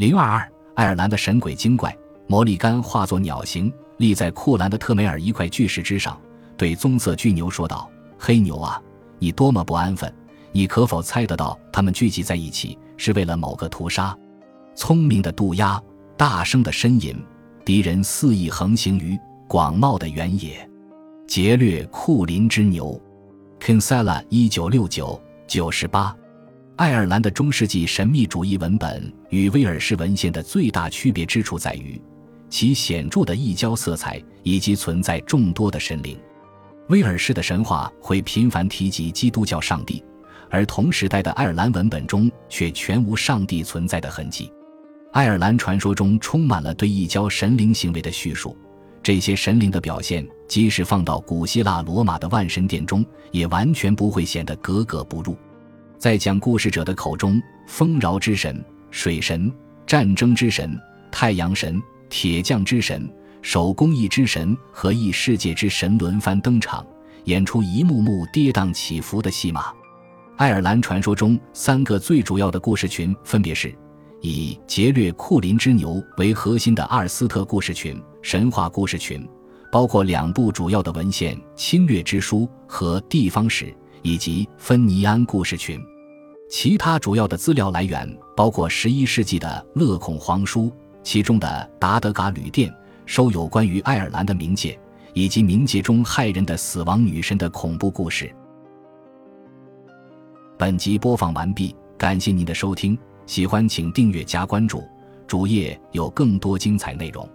零二二，爱尔兰的神鬼精怪魔力干化作鸟形，立在库兰的特梅尔一块巨石之上，对棕色巨牛说道：“黑牛啊，你多么不安分！你可否猜得到，他们聚集在一起是为了某个屠杀？聪明的渡鸦，大声的呻吟，敌人肆意横行于广袤的原野，劫掠库林之牛。” Kinsella，一九六九九十八。爱尔兰的中世纪神秘主义文本与威尔士文献的最大区别之处在于，其显著的异教色彩以及存在众多的神灵。威尔士的神话会频繁提及基督教上帝，而同时代的爱尔兰文本中却全无上帝存在的痕迹。爱尔兰传说中充满了对异教神灵行为的叙述，这些神灵的表现，即使放到古希腊罗马的万神殿中，也完全不会显得格格不入。在讲故事者的口中，丰饶之神、水神、战争之神、太阳神、铁匠之神、手工艺之神和异世界之神轮番登场，演出一幕幕跌宕起伏的戏码。爱尔兰传说中三个最主要的故事群分别是：以劫掠库林之牛为核心的阿尔斯特故事群、神话故事群，包括两部主要的文献《侵略之书》和《地方史》，以及芬尼安故事群。其他主要的资料来源包括十一世纪的《勒孔皇书》，其中的《达德嘎旅店》收有关于爱尔兰的冥界以及冥界中害人的死亡女神的恐怖故事。本集播放完毕，感谢您的收听，喜欢请订阅加关注，主页有更多精彩内容。